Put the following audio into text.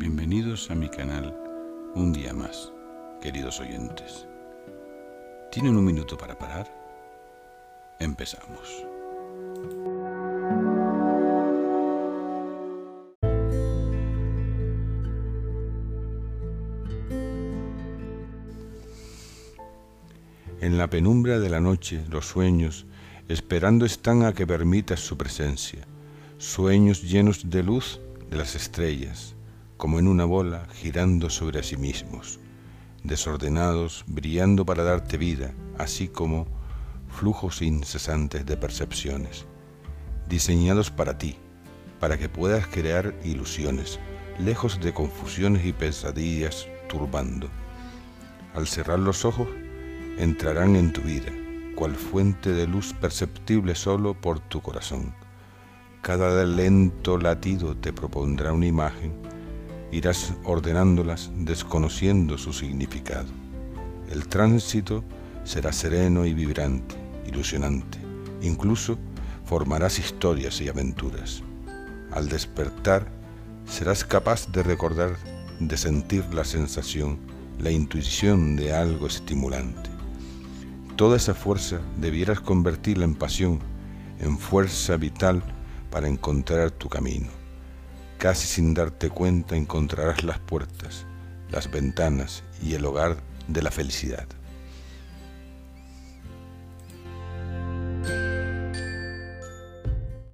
Bienvenidos a mi canal un día más, queridos oyentes. ¿Tienen un minuto para parar? Empezamos. En la penumbra de la noche los sueños esperando están a que permitas su presencia, sueños llenos de luz de las estrellas, como en una bola girando sobre sí mismos, desordenados, brillando para darte vida, así como flujos incesantes de percepciones, diseñados para ti, para que puedas crear ilusiones, lejos de confusiones y pesadillas turbando. Al cerrar los ojos, entrarán en tu vida, cual fuente de luz perceptible solo por tu corazón. Cada lento latido te propondrá una imagen irás ordenándolas desconociendo su significado. El tránsito será sereno y vibrante, ilusionante. Incluso formarás historias y aventuras. Al despertar, serás capaz de recordar, de sentir la sensación, la intuición de algo estimulante. Toda esa fuerza debieras convertirla en pasión, en fuerza vital para encontrar tu camino Casi sin darte cuenta encontrarás las puertas, las ventanas y el hogar de la felicidad.